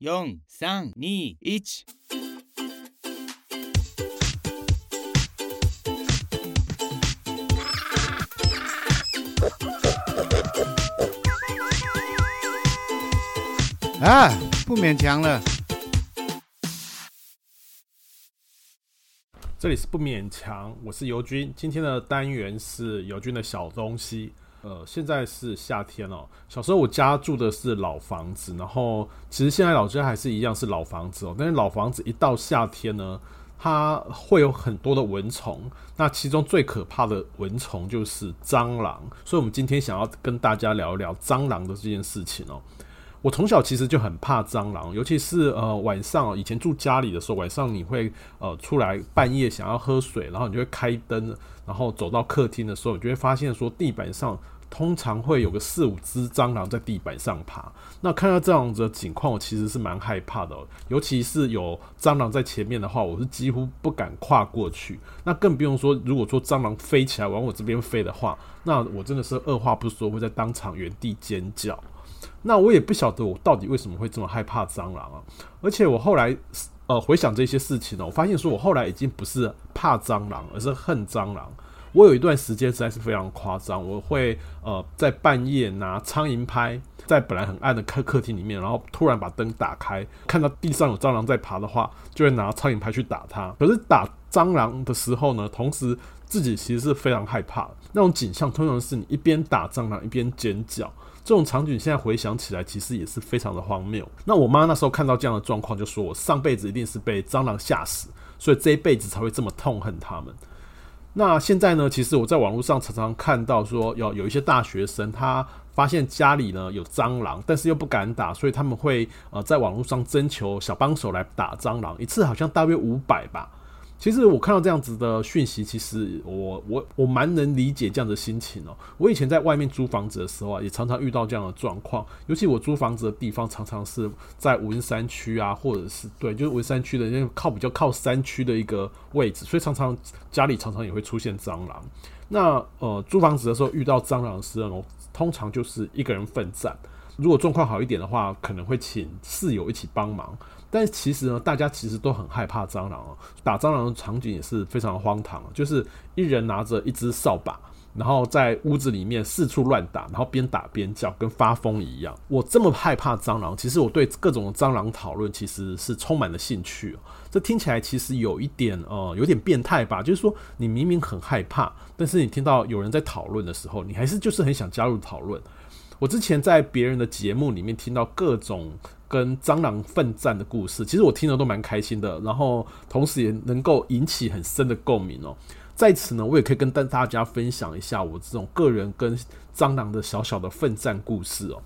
四、三、二、一。啊，不勉强了。这里是不勉强，我是尤军。今天的单元是尤军的小东西。呃，现在是夏天哦。小时候我家住的是老房子，然后其实现在老家还是一样是老房子哦。但是老房子一到夏天呢，它会有很多的蚊虫。那其中最可怕的蚊虫就是蟑螂，所以我们今天想要跟大家聊一聊蟑螂的这件事情哦。我从小其实就很怕蟑螂，尤其是呃晚上，以前住家里的时候，晚上你会呃出来半夜想要喝水，然后你就会开灯，然后走到客厅的时候，你就会发现说地板上通常会有个四五只蟑螂在地板上爬。那看到这样子的情况，我其实是蛮害怕的，尤其是有蟑螂在前面的话，我是几乎不敢跨过去。那更不用说，如果说蟑螂飞起来往我这边飞的话，那我真的是二话不说会在当场原地尖叫。那我也不晓得我到底为什么会这么害怕蟑螂啊！而且我后来呃回想这些事情呢，我发现说我后来已经不是怕蟑螂，而是恨蟑螂。我有一段时间实在是非常夸张，我会呃在半夜拿苍蝇拍，在本来很暗的客客厅里面，然后突然把灯打开，看到地上有蟑螂在爬的话，就会拿苍蝇拍去打它。可是打蟑螂的时候呢，同时自己其实是非常害怕。那种景象通常是你一边打蟑螂一边尖叫。这种场景现在回想起来，其实也是非常的荒谬。那我妈那时候看到这样的状况，就说我上辈子一定是被蟑螂吓死，所以这一辈子才会这么痛恨他们。那现在呢，其实我在网络上常常看到说，有有一些大学生他发现家里呢有蟑螂，但是又不敢打，所以他们会呃在网络上征求小帮手来打蟑螂，一次好像大约五百吧。其实我看到这样子的讯息，其实我我我蛮能理解这样的心情哦。我以前在外面租房子的时候啊，也常常遇到这样的状况。尤其我租房子的地方常常是在文山区啊，或者是对，就是文山区的那个靠比较靠山区的一个位置，所以常常家里常常也会出现蟑螂。那呃，租房子的时候遇到蟑螂的时候，通常就是一个人奋战。如果状况好一点的话，可能会请室友一起帮忙。但其实呢，大家其实都很害怕蟑螂哦。打蟑螂的场景也是非常荒唐，就是一人拿着一只扫把，然后在屋子里面四处乱打，然后边打边叫，跟发疯一样。我这么害怕蟑螂，其实我对各种蟑螂讨论其实是充满了兴趣。这听起来其实有一点呃，有点变态吧？就是说，你明明很害怕，但是你听到有人在讨论的时候，你还是就是很想加入讨论。我之前在别人的节目里面听到各种跟蟑螂奋战的故事，其实我听了都蛮开心的，然后同时也能够引起很深的共鸣哦。在此呢，我也可以跟大大家分享一下我这种个人跟蟑螂的小小的奋战故事哦。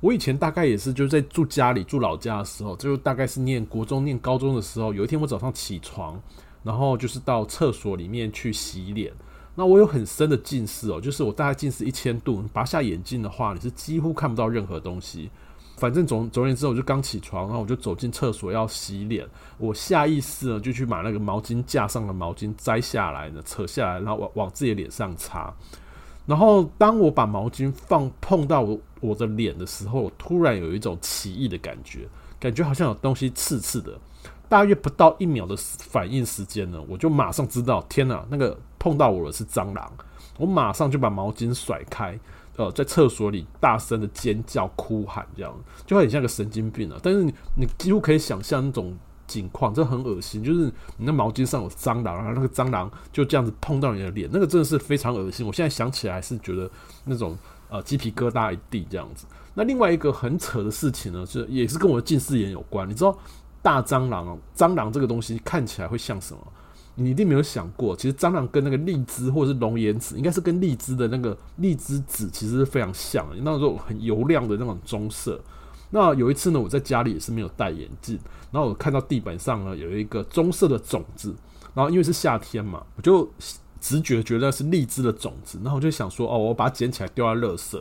我以前大概也是就在住家里住老家的时候，就大概是念国中念高中的时候，有一天我早上起床，然后就是到厕所里面去洗脸。那我有很深的近视哦，就是我大概近视一千度，拔下眼镜的话，你是几乎看不到任何东西。反正总总而言之，我就刚起床，然后我就走进厕所要洗脸，我下意识呢就去把那个毛巾架上的毛巾摘下来呢，扯下来，然后往往自己脸上擦。然后当我把毛巾放碰到我我的脸的时候，突然有一种奇异的感觉，感觉好像有东西刺刺的。大约不到一秒的反应时间呢，我就马上知道，天哪，那个碰到我的是蟑螂！我马上就把毛巾甩开，呃，在厕所里大声的尖叫、哭喊，这样就很像个神经病了。但是你你几乎可以想象那种景况，这很恶心，就是你那毛巾上有蟑螂，然后那个蟑螂就这样子碰到你的脸，那个真的是非常恶心。我现在想起来是觉得那种呃鸡皮疙瘩一地这样子。那另外一个很扯的事情呢，是也是跟我的近视眼有关，你知道？大蟑螂，蟑螂这个东西看起来会像什么？你一定没有想过，其实蟑螂跟那个荔枝或者是龙眼籽，应该是跟荔枝的那个荔枝籽其实是非常像的，那种很油亮的那种棕色。那有一次呢，我在家里也是没有戴眼镜，然后我看到地板上呢有一个棕色的种子，然后因为是夏天嘛，我就直觉觉得是荔枝的种子，然后我就想说，哦，我把它捡起来丢在垃圾。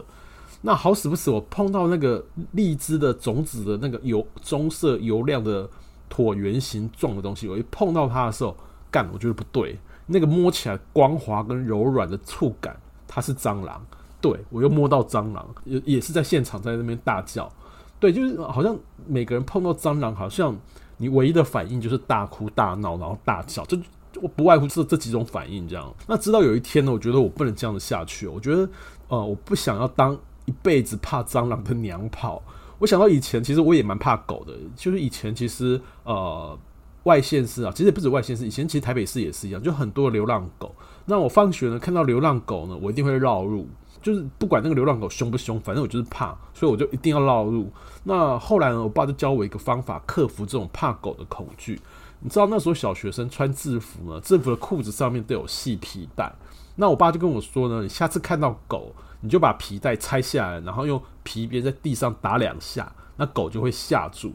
那好死不死，我碰到那个荔枝的种子的那个油棕色油亮的椭圆形状的东西，我一碰到它的时候，干，我觉得不对，那个摸起来光滑跟柔软的触感，它是蟑螂，对，我又摸到蟑螂，也也是在现场在那边大叫，对，就是好像每个人碰到蟑螂，好像你唯一的反应就是大哭大闹，然后大叫，就我不外乎这这几种反应这样。那直到有一天呢，我觉得我不能这样子下去，我觉得呃，我不想要当一辈子怕蟑螂的娘炮。我想到以前，其实我也蛮怕狗的，就是以前其实呃。外县市啊，其实也不止外县市，以前其实台北市也是一样，就很多流浪狗。那我放学呢，看到流浪狗呢，我一定会绕路，就是不管那个流浪狗凶不凶，反正我就是怕，所以我就一定要绕路。那后来呢，我爸就教我一个方法，克服这种怕狗的恐惧。你知道那时候小学生穿制服呢，制服的裤子上面都有细皮带。那我爸就跟我说呢，你下次看到狗，你就把皮带拆下来，然后用皮鞭在地上打两下，那狗就会吓住。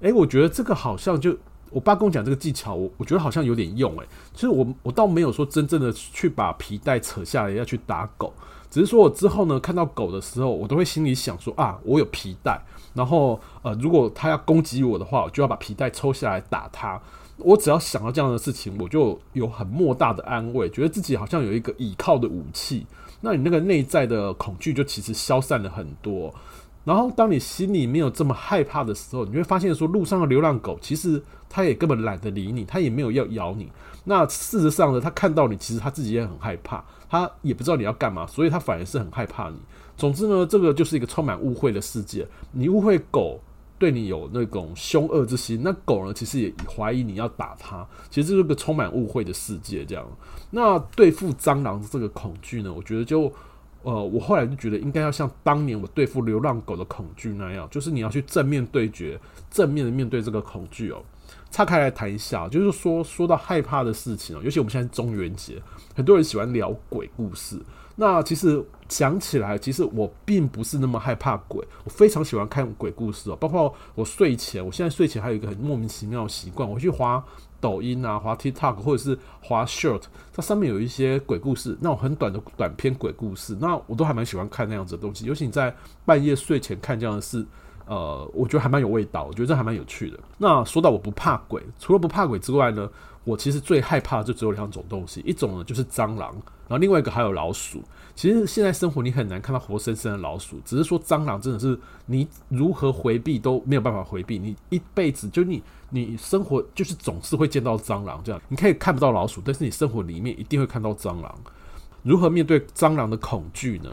诶，我觉得这个好像就。我爸跟我讲这个技巧，我我觉得好像有点用诶。其实我我倒没有说真正的去把皮带扯下来要去打狗，只是说我之后呢，看到狗的时候，我都会心里想说啊，我有皮带，然后呃，如果它要攻击我的话，我就要把皮带抽下来打它。我只要想到这样的事情，我就有很莫大的安慰，觉得自己好像有一个倚靠的武器。那你那个内在的恐惧就其实消散了很多。然后，当你心里没有这么害怕的时候，你会发现说，路上的流浪狗其实它也根本懒得理你，它也没有要咬你。那事实上呢，它看到你，其实它自己也很害怕，它也不知道你要干嘛，所以它反而是很害怕你。总之呢，这个就是一个充满误会的世界。你误会狗对你有那种凶恶之心，那狗呢，其实也怀疑你要打它。其实这是个充满误会的世界。这样，那对付蟑螂这个恐惧呢，我觉得就。呃，我后来就觉得应该要像当年我对付流浪狗的恐惧那样，就是你要去正面对决，正面的面对这个恐惧哦。岔开来谈一下，就是说说到害怕的事情哦，尤其我们现在中元节，很多人喜欢聊鬼故事。那其实讲起来，其实我并不是那么害怕鬼，我非常喜欢看鬼故事哦。包括我睡前，我现在睡前还有一个很莫名其妙的习惯，我去滑。抖音啊，滑 TikTok 或者是滑 Short，它上面有一些鬼故事，那种很短的短篇鬼故事，那我都还蛮喜欢看那样子的东西。尤其你在半夜睡前看这样的事，呃，我觉得还蛮有味道，我觉得这还蛮有趣的。那说到我不怕鬼，除了不怕鬼之外呢，我其实最害怕的就只有两种东西，一种呢就是蟑螂，然后另外一个还有老鼠。其实现在生活你很难看到活生生的老鼠，只是说蟑螂真的是你如何回避都没有办法回避，你一辈子就你你生活就是总是会见到蟑螂这样，你可以看不到老鼠，但是你生活里面一定会看到蟑螂。如何面对蟑螂的恐惧呢？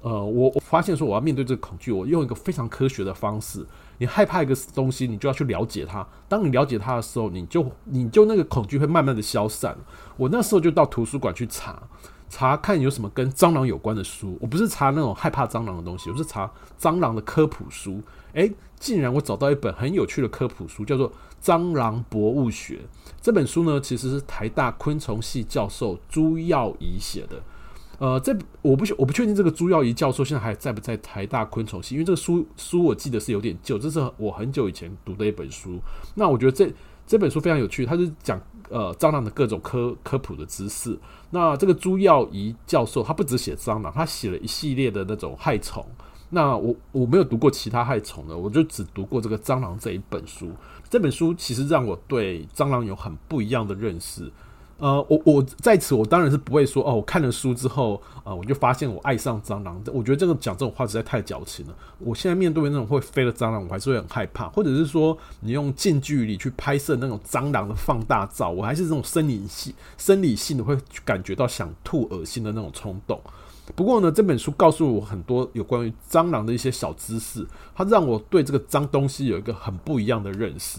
呃，我我发现说我要面对这个恐惧，我用一个非常科学的方式。你害怕一个东西，你就要去了解它。当你了解它的时候，你就你就那个恐惧会慢慢的消散。我那时候就到图书馆去查。查看有什么跟蟑螂有关的书，我不是查那种害怕蟑螂的东西，我是查蟑螂的科普书。诶、竟然我找到一本很有趣的科普书，叫做《蟑螂博物学》。这本书呢，其实是台大昆虫系教授朱耀仪写的。呃，这我不我不确定这个朱耀仪教授现在还在不在台大昆虫系，因为这个书书我记得是有点旧，这是我很久以前读的一本书。那我觉得这这本书非常有趣，它是讲。呃，蟑螂的各种科科普的知识。那这个朱耀仪教授，他不只写蟑螂，他写了一系列的那种害虫。那我我没有读过其他害虫的，我就只读过这个蟑螂这一本书。这本书其实让我对蟑螂有很不一样的认识。呃，我我在此，我当然是不会说哦，我看了书之后，呃，我就发现我爱上蟑螂。我觉得这个讲这种话实在太矫情了。我现在面对那种会飞的蟑螂，我还是会很害怕。或者是说，你用近距离去拍摄那种蟑螂的放大照，我还是这种生理性、生理性的会感觉到想吐、恶心的那种冲动。不过呢，这本书告诉我很多有关于蟑螂的一些小知识，它让我对这个脏东西有一个很不一样的认识。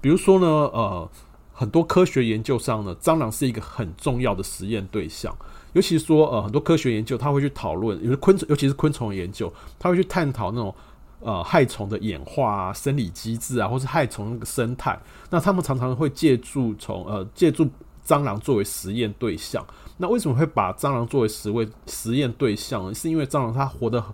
比如说呢，呃。很多科学研究上呢，蟑螂是一个很重要的实验对象。尤其说，呃，很多科学研究他会去讨论，有些昆虫，尤其是昆虫研究，他会去探讨那种呃害虫的演化啊、生理机制啊，或是害虫那个生态。那他们常常会借助从呃借助蟑螂作为实验对象。那为什么会把蟑螂作为实为实验对象呢？是因为蟑螂它活得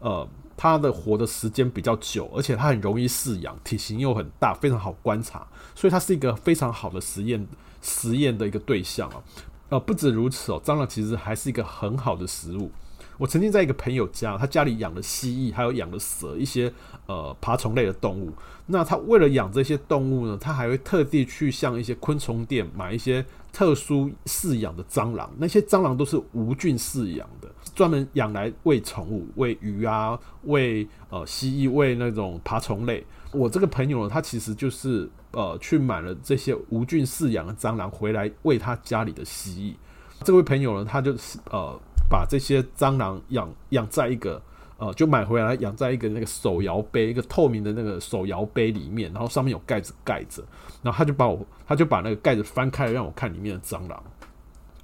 呃。它的活的时间比较久，而且它很容易饲养，体型又很大，非常好观察，所以它是一个非常好的实验实验的一个对象啊。呃，不止如此哦，蟑螂其实还是一个很好的食物。我曾经在一个朋友家，他家里养了蜥蜴，还有养了蛇，一些呃爬虫类的动物。那他为了养这些动物呢，他还会特地去向一些昆虫店买一些特殊饲养的蟑螂。那些蟑螂都是无菌饲养的，专门养来喂宠物，喂鱼啊，喂呃蜥蜴，喂那种爬虫类。我这个朋友呢，他其实就是呃去买了这些无菌饲养的蟑螂回来喂他家里的蜥蜴。这位朋友呢，他就是呃把这些蟑螂养养在一个呃就买回来养在一个那个手摇杯，一个透明的那个手摇杯里面，然后上面有盖子盖着，然后他就把我他就把那个盖子翻开让我看里面的蟑螂。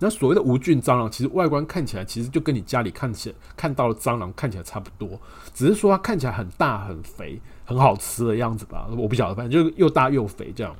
那所谓的无菌蟑螂，其实外观看起来其实就跟你家里看起来看到的蟑螂看起来差不多，只是说它看起来很大很肥很好吃的样子吧，我不晓得，反正就又大又肥这样。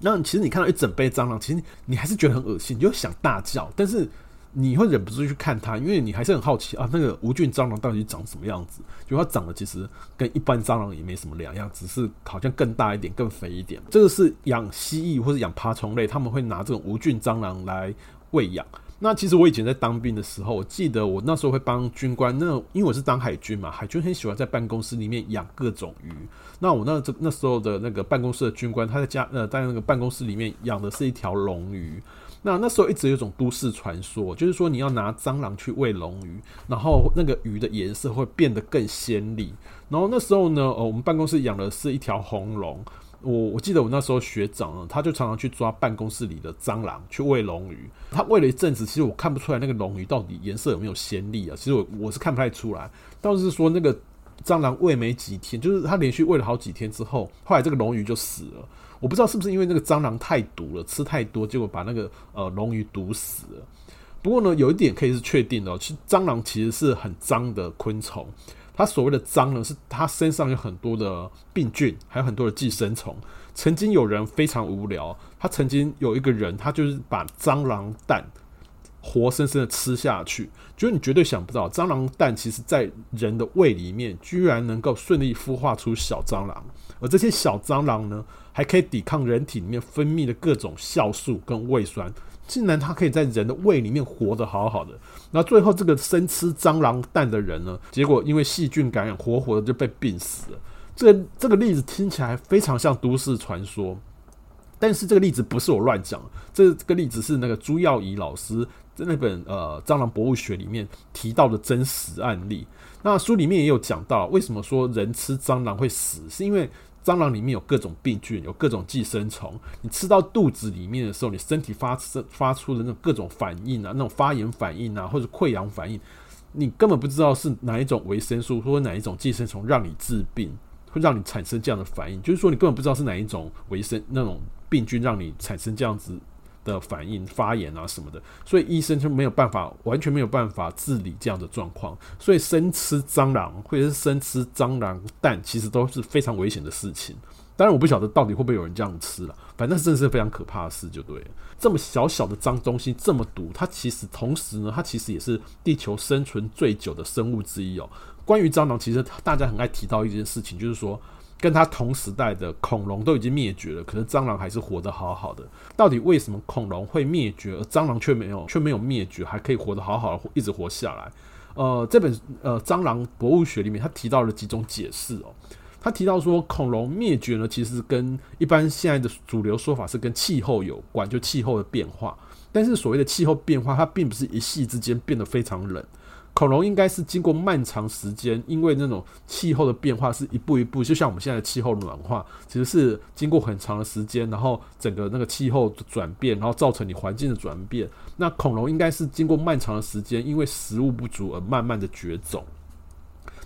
那其实你看到一整杯蟑螂，其实你还是觉得很恶心，你就想大叫，但是你会忍不住去看它，因为你还是很好奇啊，那个无菌蟑螂到底长什么样子？就它长得其实跟一般蟑螂也没什么两样，只是好像更大一点、更肥一点。这个是养蜥蜴或者养爬虫类，他们会拿这种无菌蟑螂来喂养。那其实我以前在当兵的时候，我记得我那时候会帮军官，那因为我是当海军嘛，海军很喜欢在办公室里面养各种鱼。那我那这那时候的那个办公室的军官，他在家呃在那个办公室里面养的是一条龙鱼。那那时候一直有种都市传说，就是说你要拿蟑螂去喂龙鱼，然后那个鱼的颜色会变得更鲜丽。然后那时候呢，呃，我们办公室养的是一条红龙。我我记得我那时候学长呢，他就常常去抓办公室里的蟑螂去喂龙鱼。他喂了一阵子，其实我看不出来那个龙鱼到底颜色有没有鲜丽啊。其实我我是看不太出来，倒是说那个蟑螂喂没几天，就是他连续喂了好几天之后，后来这个龙鱼就死了。我不知道是不是因为那个蟑螂太毒了，吃太多，结果把那个呃龙鱼毒死了。不过呢，有一点可以是确定的，其实蟑螂其实是很脏的昆虫。它所谓的脏呢，是它身上有很多的病菌，还有很多的寄生虫。曾经有人非常无聊，他曾经有一个人，他就是把蟑螂蛋活生生的吃下去。就是你绝对想不到，蟑螂蛋其实在人的胃里面，居然能够顺利孵化出小蟑螂，而这些小蟑螂呢，还可以抵抗人体里面分泌的各种酵素跟胃酸。竟然它可以在人的胃里面活得好好的，那最后这个生吃蟑螂蛋的人呢，结果因为细菌感染，活活的就被病死了。这个这个例子听起来非常像都市传说，但是这个例子不是我乱讲，这个例子是那个朱耀仪老师在那本呃蟑螂博物学里面提到的真实案例。那书里面也有讲到，为什么说人吃蟑螂会死，是因为。蟑螂里面有各种病菌，有各种寄生虫。你吃到肚子里面的时候，你身体发生发出的那种各种反应啊，那种发炎反应啊，或者溃疡反应，你根本不知道是哪一种维生素或者哪一种寄生虫让你治病，会让你产生这样的反应。就是说，你根本不知道是哪一种维生那种病菌让你产生这样子。的反应、发炎啊什么的，所以医生就没有办法，完全没有办法治理这样的状况。所以生吃蟑螂或者是生吃蟑螂蛋，其实都是非常危险的事情。当然，我不晓得到底会不会有人这样吃了，反正真的是非常可怕的事，就对了。这么小小的脏东西这么毒，它其实同时呢，它其实也是地球生存最久的生物之一哦。关于蟑螂，其实大家很爱提到一件事情，就是说。跟它同时代的恐龙都已经灭绝了，可是蟑螂还是活得好好的。到底为什么恐龙会灭绝，而蟑螂却没有，却没有灭绝，还可以活得好好的，一直活下来？呃，这本呃蟑螂博物学里面，他提到了几种解释哦。他提到说，恐龙灭绝呢，其实跟一般现在的主流说法是跟气候有关，就气候的变化。但是所谓的气候变化，它并不是一夕之间变得非常冷。恐龙应该是经过漫长时间，因为那种气候的变化是一步一步，就像我们现在的气候暖化，其实是经过很长的时间，然后整个那个气候转变，然后造成你环境的转变。那恐龙应该是经过漫长的时间，因为食物不足而慢慢的绝种。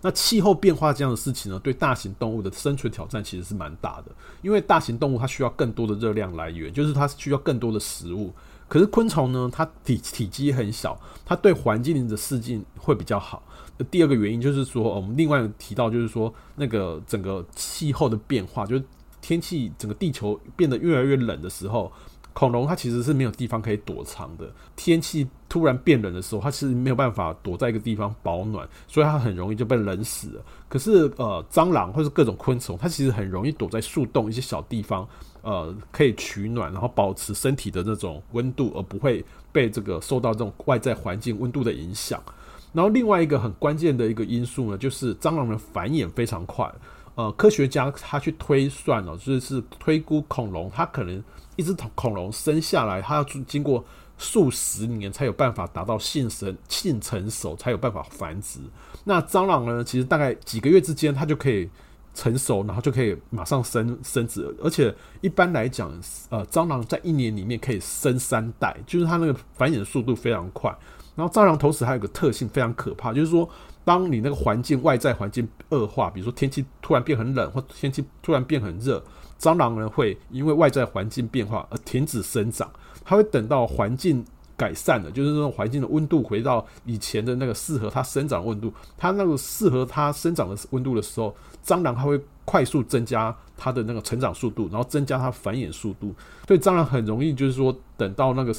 那气候变化这样的事情呢，对大型动物的生存挑战其实是蛮大的，因为大型动物它需要更多的热量来源，就是它需要更多的食物。可是昆虫呢，它体体积很小，它对环境的适应会比较好。第二个原因就是说，我们另外提到就是说，那个整个气候的变化，就是天气整个地球变得越来越冷的时候，恐龙它其实是没有地方可以躲藏的。天气突然变冷的时候，它其实没有办法躲在一个地方保暖，所以它很容易就被冷死了。可是呃，蟑螂或是各种昆虫，它其实很容易躲在树洞一些小地方。呃，可以取暖，然后保持身体的那种温度，而不会被这个受到这种外在环境温度的影响。然后另外一个很关键的一个因素呢，就是蟑螂的繁衍非常快。呃，科学家他去推算哦，就是推估恐龙，它可能一只恐恐龙生下来，它要经过数十年才有办法达到性成性成熟，才有办法繁殖。那蟑螂呢，其实大概几个月之间，它就可以成熟，然后就可以马上生生殖。而且一般来讲，呃，蟑螂在一年里面可以生三代，就是它那个繁衍速度非常快。然后蟑螂同时还有个特性非常可怕，就是说，当你那个环境外在环境恶化，比如说天气突然变很冷，或天气突然变很热，蟑螂呢会因为外在环境变化而停止生长。它会等到环境改善了，就是那种环境的温度回到以前的那个适合它生长温度，它那个适合它生长的温度的时候，蟑螂它会快速增加它的那个成长速度，然后增加它繁衍速度。所以蟑螂很容易就是说等到那个。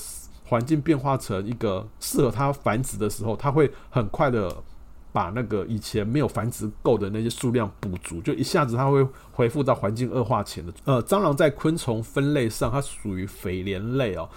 环境变化成一个适合它繁殖的时候，它会很快的把那个以前没有繁殖够的那些数量补足，就一下子它会恢复到环境恶化前的。呃，蟑螂在昆虫分类上，它属于蜚蠊类哦。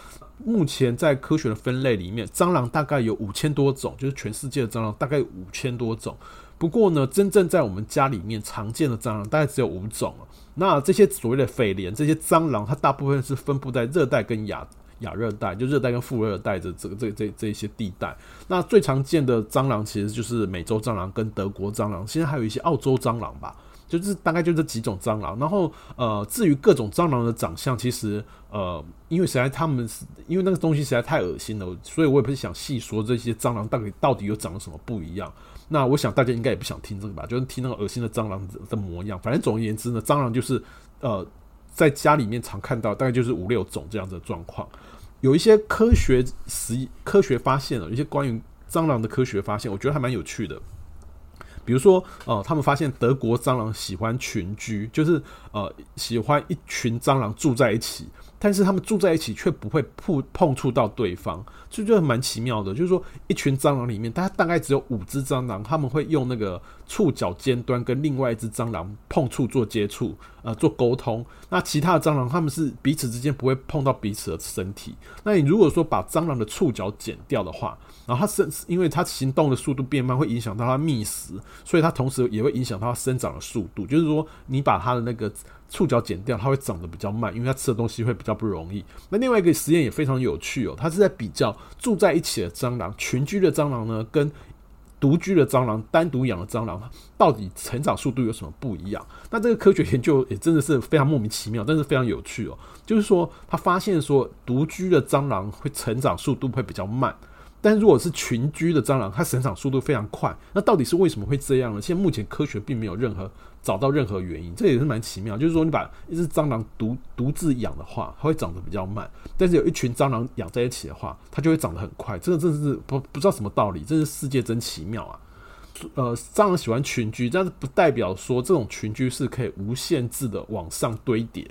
目前在科学的分类里面，蟑螂大概有五千多种，就是全世界的蟑螂大概五千多种。不过呢，真正在我们家里面常见的蟑螂大概只有五种。那这些所谓的蜚蠊，这些蟑螂，它大部分是分布在热带跟亚。亚热带就热带跟副热带的这个这这这一些地带，那最常见的蟑螂其实就是美洲蟑螂跟德国蟑螂，现在还有一些澳洲蟑螂吧，就是大概就这几种蟑螂。然后呃，至于各种蟑螂的长相，其实呃，因为实在他们是因为那个东西实在太恶心了，所以我也不是想细说这些蟑螂到底到底有长得什么不一样。那我想大家应该也不想听这个吧，就是听那个恶心的蟑螂的模样。反正总而言之呢，蟑螂就是呃。在家里面常看到，大概就是五六种这样子的状况。有一些科学实科学发现了，一些关于蟑螂的科学发现，我觉得还蛮有趣的。比如说，呃，他们发现德国蟑螂喜欢群居，就是呃喜欢一群蟑螂住在一起。但是他们住在一起却不会碰碰触到对方，这就觉得蛮奇妙的。就是说，一群蟑螂里面，它大概只有五只蟑螂，他们会用那个触角尖端跟另外一只蟑螂碰触做接触，呃，做沟通。那其他的蟑螂，他们是彼此之间不会碰到彼此的身体。那你如果说把蟑螂的触角剪掉的话，然后它生，因为它行动的速度变慢，会影响到它觅食，所以它同时也会影响到它生长的速度。就是说，你把它的那个触角剪掉，它会长得比较慢，因为它吃的东西会比较不容易。那另外一个实验也非常有趣哦，它是在比较住在一起的蟑螂、群居的蟑螂呢，跟独居的蟑螂、单独养的蟑螂，到底成长速度有什么不一样？那这个科学研究也真的是非常莫名其妙，但是非常有趣哦。就是说，他发现说，独居的蟑螂会成长速度会比较慢。但如果是群居的蟑螂，它成长速度非常快，那到底是为什么会这样呢？现在目前科学并没有任何找到任何原因，这也是蛮奇妙。就是说，你把一只蟑螂独独自养的话，它会长得比较慢；但是有一群蟑螂养在一起的话，它就会长得很快。这个真的是不不知道什么道理，这是世界真奇妙啊！呃，蟑螂喜欢群居，但是不代表说这种群居是可以无限制的往上堆叠。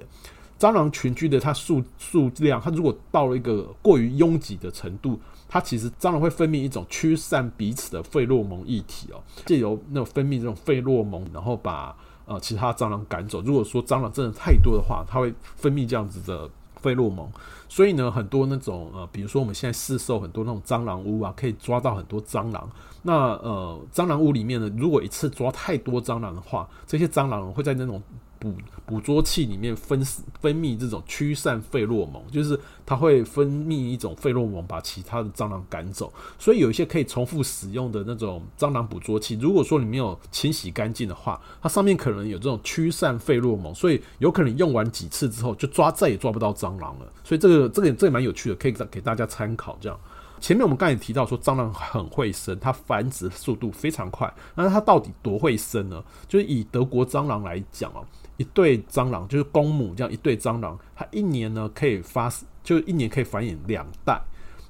蟑螂群居的它数数量，它如果到了一个过于拥挤的程度。它其实蟑螂会分泌一种驱散彼此的费洛蒙液体哦，借由那种分泌这种费洛蒙，然后把呃其他蟑螂赶走。如果说蟑螂真的太多的话，它会分泌这样子的费洛蒙。所以呢，很多那种呃，比如说我们现在市售很多那种蟑螂屋啊，可以抓到很多蟑螂。那呃，蟑螂屋里面呢，如果一次抓太多蟑螂的话，这些蟑螂会在那种。捕捕捉器里面分分泌这种驱散费洛蒙，就是它会分泌一种费洛蒙，把其他的蟑螂赶走。所以有一些可以重复使用的那种蟑螂捕捉器，如果说你没有清洗干净的话，它上面可能有这种驱散费洛蒙，所以有可能用完几次之后就抓再也抓不到蟑螂了。所以这个这个这个蛮有趣的，可以给大家参考。这样，前面我们刚才也提到说蟑螂很会生，它繁殖速度非常快。那它到底多会生呢？就是以德国蟑螂来讲哦。一对蟑螂就是公母，这样一对蟑螂，它一年呢可以发，就一年可以繁衍两代，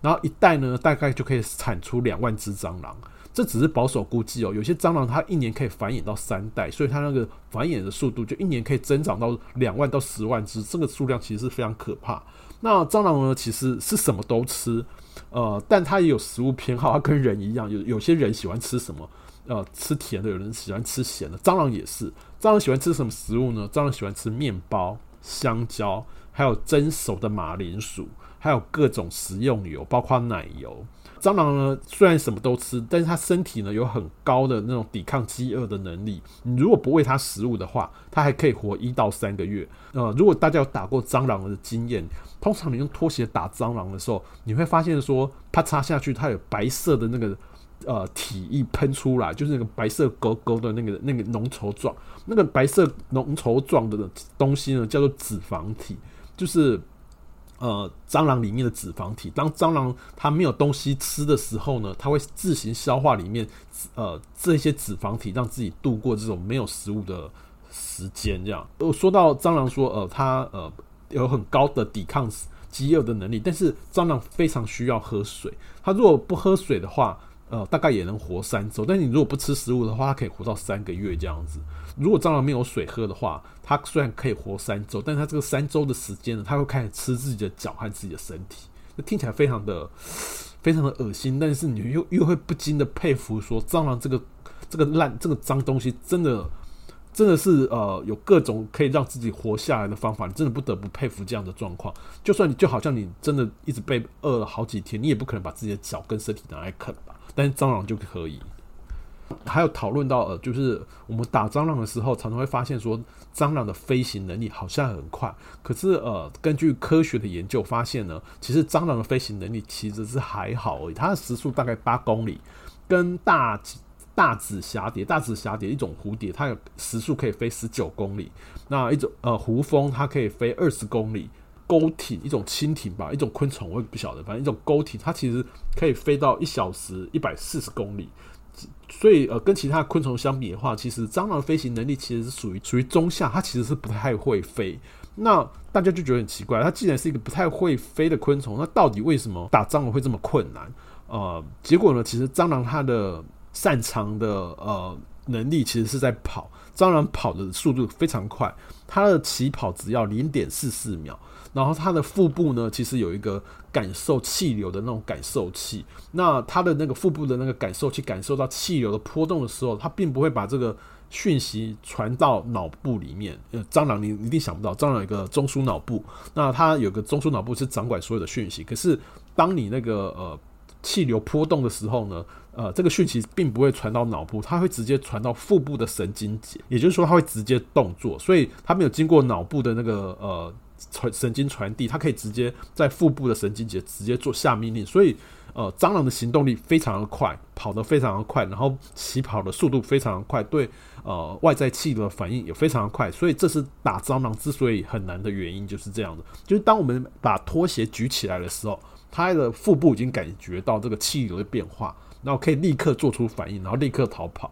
然后一代呢大概就可以产出两万只蟑螂。这只是保守估计哦，有些蟑螂它一年可以繁衍到三代，所以它那个繁衍的速度就一年可以增长到两万到十万只，这个数量其实是非常可怕。那蟑螂呢，其实是什么都吃，呃，但它也有食物偏好，它跟人一样，有有些人喜欢吃什么。呃，吃甜的，有人喜欢吃咸的，蟑螂也是。蟑螂喜欢吃什么食物呢？蟑螂喜欢吃面包，香蕉，还有蒸熟的马铃薯，还有各种食用油，包括奶油。蟑螂呢，虽然什么都吃，但是它身体呢有很高的那种抵抗饥饿的能力。你如果不喂它食物的话，它还可以活一到三个月。呃，如果大家有打过蟑螂的经验，通常你用拖鞋打蟑螂的时候，你会发现说，啪嚓下去，它有白色的那个呃体液喷出来，就是那个白色勾勾的那个那个浓稠状，那个白色浓稠状的东西呢，叫做脂肪体，就是。呃，蟑螂里面的脂肪体，当蟑螂它没有东西吃的时候呢，它会自行消化里面呃这些脂肪体，让自己度过这种没有食物的时间。这样，我说到蟑螂说，呃，它呃有很高的抵抗饥饿的能力，但是蟑螂非常需要喝水，它如果不喝水的话，呃，大概也能活三周。但你如果不吃食物的话，它可以活到三个月这样子。如果蟑螂没有水喝的话，它虽然可以活三周，但它这个三周的时间呢，它会开始吃自己的脚和自己的身体，那听起来非常的非常的恶心，但是你又又会不禁的佩服说，蟑螂这个这个烂这个脏东西，真的真的是呃有各种可以让自己活下来的方法，你真的不得不佩服这样的状况。就算你就好像你真的一直被饿了好几天，你也不可能把自己的脚跟身体拿来啃吧，但是蟑螂就可以。还有讨论到呃，就是我们打蟑螂的时候，常常会发现说，蟑螂的飞行能力好像很快。可是呃，根据科学的研究发现呢，其实蟑螂的飞行能力其实是还好而已，它的时速大概八公里，跟大大紫蛱蝶、大紫蛱蝶一种蝴蝶，它有时速可以飞十九公里。那一种呃胡蜂，它可以飞二十公里。钩艇一种蜻蜓吧，一种昆虫我也不晓得，反正一种钩艇，它其实可以飞到一小时一百四十公里。所以，呃，跟其他昆虫相比的话，其实蟑螂飞行能力其实是属于属于中下，它其实是不太会飞。那大家就觉得很奇怪，它既然是一个不太会飞的昆虫，那到底为什么打蟑螂会这么困难？呃，结果呢，其实蟑螂它的擅长的呃能力其实是在跑，蟑螂跑的速度非常快，它的起跑只要零点四四秒。然后它的腹部呢，其实有一个感受气流的那种感受器。那它的那个腹部的那个感受器，感受到气流的波动的时候，它并不会把这个讯息传到脑部里面。呃，蟑螂你一定想不到，蟑螂有个中枢脑部，那它有个中枢脑部是掌管所有的讯息。可是当你那个呃气流波动的时候呢，呃，这个讯息并不会传到脑部，它会直接传到腹部的神经节，也就是说它会直接动作，所以它没有经过脑部的那个呃。传神经传递，它可以直接在腹部的神经节直接做下命令，所以呃，蟑螂的行动力非常的快，跑得非常的快，然后起跑的速度非常的快，对呃外在气流的反应也非常的快，所以这是打蟑螂之所以很难的原因，就是这样的。就是当我们把拖鞋举起来的时候，它的腹部已经感觉到这个气流的变化，然后可以立刻做出反应，然后立刻逃跑。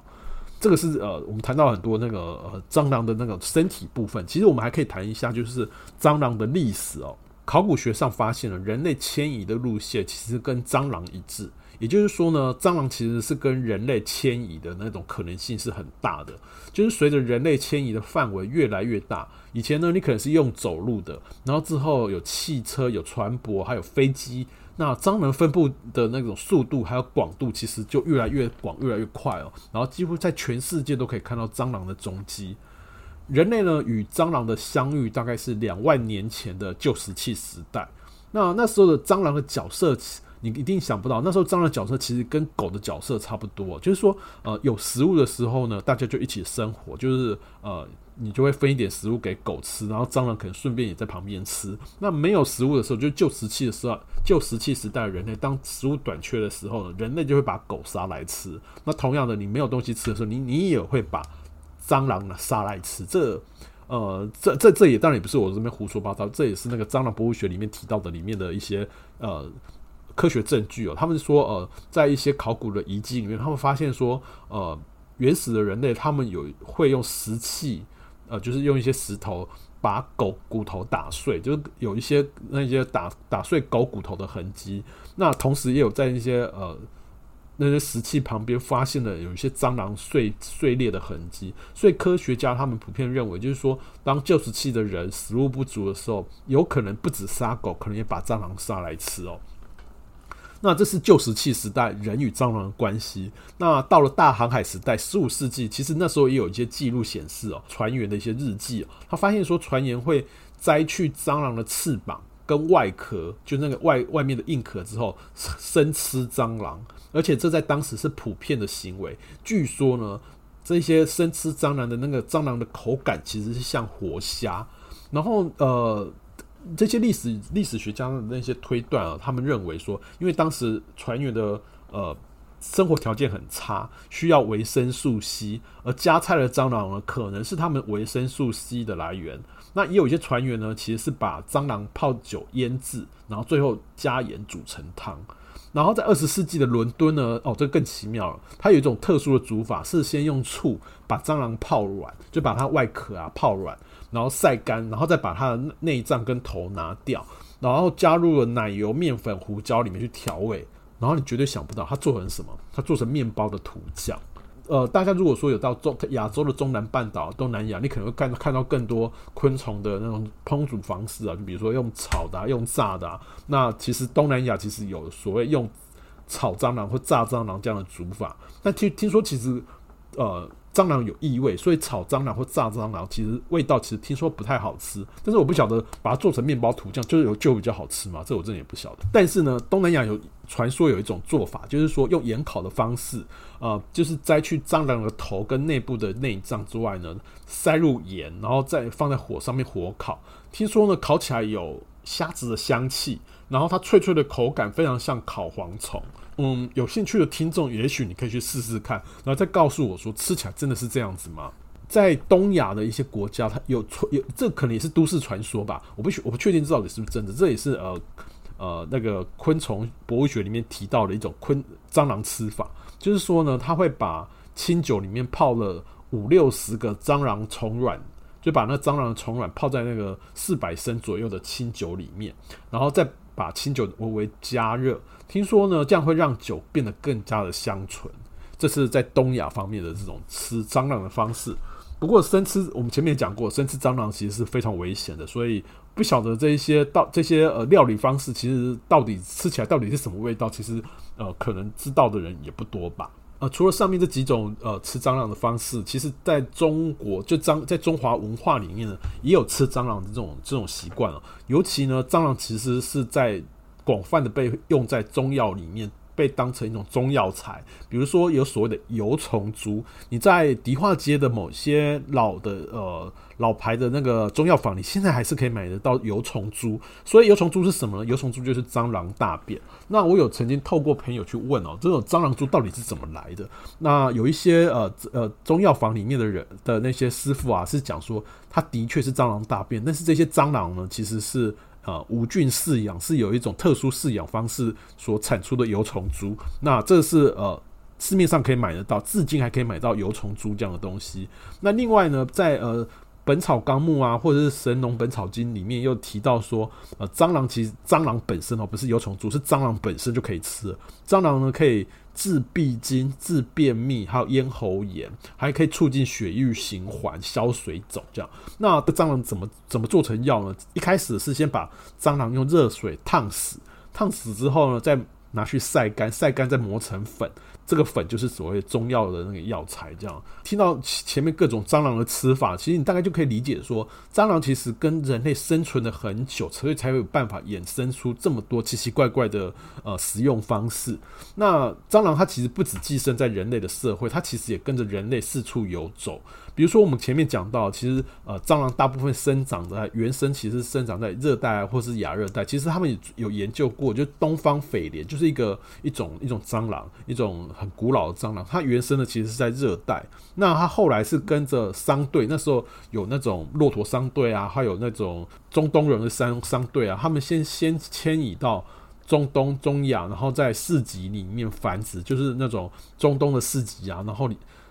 这个是呃，我们谈到很多那个呃蟑螂的那个身体部分。其实我们还可以谈一下，就是蟑螂的历史哦。考古学上发现了人类迁移的路线其实跟蟑螂一致，也就是说呢，蟑螂其实是跟人类迁移的那种可能性是很大的。就是随着人类迁移的范围越来越大，以前呢你可能是用走路的，然后之后有汽车、有船舶，还有飞机。那蟑螂分布的那种速度还有广度，其实就越来越广，越来越快哦。然后几乎在全世界都可以看到蟑螂的踪迹。人类呢与蟑螂的相遇大概是两万年前的旧石器时代。那那时候的蟑螂的角色，你一定想不到，那时候蟑螂角色其实跟狗的角色差不多，就是说，呃，有食物的时候呢，大家就一起生活，就是呃。你就会分一点食物给狗吃，然后蟑螂可能顺便也在旁边吃。那没有食物的时候，就旧石器的时候，旧石器时代的人类，当食物短缺的时候呢，人类就会把狗杀来吃。那同样的，你没有东西吃的时候，你你也会把蟑螂呢杀来吃。这呃，这这这也当然也不是我这边胡说八道，这也是那个蟑螂博物学里面提到的里面的一些呃科学证据哦。他们说呃，在一些考古的遗迹里面，他们发现说呃，原始的人类他们有会用石器。呃，就是用一些石头把狗骨头打碎，就是有一些那些打打碎狗骨头的痕迹。那同时也有在一些呃那些石器旁边发现了有一些蟑螂碎碎裂的痕迹。所以科学家他们普遍认为，就是说，当旧石器的人食物不足的时候，有可能不止杀狗，可能也把蟑螂杀来吃哦。那这是旧石器时代人与蟑螂的关系。那到了大航海时代，十五世纪，其实那时候也有一些记录显示哦，船员的一些日记哦，他发现说船员会摘去蟑螂的翅膀跟外壳，就那个外外面的硬壳之后，生吃蟑螂，而且这在当时是普遍的行为。据说呢，这些生吃蟑螂的那个蟑螂的口感其实是像活虾。然后呃，这些历史历史学家的那些推断啊，他们认为说，因为当时船员的呃。生活条件很差，需要维生素 C，而加菜的蟑螂呢，可能是他们维生素 C 的来源。那也有一些船员呢，其实是把蟑螂泡酒腌制，然后最后加盐煮成汤。然后在二十世纪的伦敦呢，哦，这更奇妙了，它有一种特殊的煮法，是先用醋把蟑螂泡软，就把它外壳啊泡软，然后晒干，然后再把它的内脏跟头拿掉，然后加入了奶油、面粉、胡椒里面去调味。然后你绝对想不到，它做成什么？它做成面包的涂酱。呃，大家如果说有到中亚洲的中南半岛、东南亚，你可能会看看到更多昆虫的那种烹煮方式啊，就比如说用炒的、啊、用炸的、啊。那其实东南亚其实有所谓用炒蟑螂或炸蟑螂这样的煮法。但听听说其实呃。蟑螂有异味，所以炒蟑螂或炸蟑螂其实味道其实听说不太好吃。但是我不晓得把它做成面包涂酱就有就比较好吃嘛？这我真的也不晓得。但是呢，东南亚有传说有一种做法，就是说用盐烤的方式，呃，就是摘去蟑螂的头跟内部的内脏之外呢，塞入盐，然后再放在火上面火烤。听说呢，烤起来有虾子的香气，然后它脆脆的口感非常像烤蝗虫。嗯，有兴趣的听众，也许你可以去试试看，然后再告诉我说，吃起来真的是这样子吗？在东亚的一些国家，它有传有，这可能也是都市传说吧，我不确我不确定这到底是不是真的。这也是呃呃那个昆虫博物学里面提到的一种昆蟑螂吃法，就是说呢，他会把清酒里面泡了五六十个蟑螂虫卵，就把那蟑螂的虫卵泡在那个四百升左右的清酒里面，然后再把清酒微微加热。听说呢，这样会让酒变得更加的香醇。这是在东亚方面的这种吃蟑螂的方式。不过生吃，我们前面讲过，生吃蟑螂其实是非常危险的。所以不晓得这一些到这些呃料理方式，其实到底吃起来到底是什么味道，其实呃可能知道的人也不多吧。呃，除了上面这几种呃吃蟑螂的方式，其实在中国就蟑在中华文化里面呢，也有吃蟑螂的这种这种习惯了。尤其呢，蟑螂其实是在广泛的被用在中药里面，被当成一种中药材。比如说有所谓的油虫珠，你在迪化街的某些老的呃老牌的那个中药房，你现在还是可以买得到油虫珠。所以油虫珠是什么呢？油虫珠就是蟑螂大便。那我有曾经透过朋友去问哦，这种蟑螂珠到底是怎么来的？那有一些呃呃中药房里面的人的那些师傅啊，是讲说它的确是蟑螂大便，但是这些蟑螂呢，其实是。呃，无菌饲养是有一种特殊饲养方式所产出的油虫珠，那这是呃市面上可以买得到，至今还可以买到油虫珠这样的东西。那另外呢，在呃《本草纲目》啊，或者是《神农本草经》里面又提到说，呃，蟑螂其实蟑螂本身哦，不是油虫珠，是蟑螂本身就可以吃。蟑螂呢可以。治闭经、治便秘，还有咽喉炎，还可以促进血液循环、消水肿。这样，那这蟑螂怎么怎么做成药呢？一开始是先把蟑螂用热水烫死，烫死之后呢，再拿去晒干，晒干再磨成粉。这个粉就是所谓中药的那个药材，这样听到前面各种蟑螂的吃法，其实你大概就可以理解说，蟑螂其实跟人类生存了很久，所以才会有办法衍生出这么多奇奇怪怪的呃食用方式。那蟑螂它其实不止寄生在人类的社会，它其实也跟着人类四处游走。比如说我们前面讲到，其实呃蟑螂大部分生长在原生，其实生长在热带或是亚热带。其实他们也有研究过，就东方蜚蠊就是一个一种一种蟑螂，一种很古老的蟑螂。它原生的其实是在热带，那它后来是跟着商队，那时候有那种骆驼商队啊，还有那种中东人的商商队啊，他们先先迁移到中东、中亚，然后在市集里面繁殖，就是那种中东的市集啊，然后。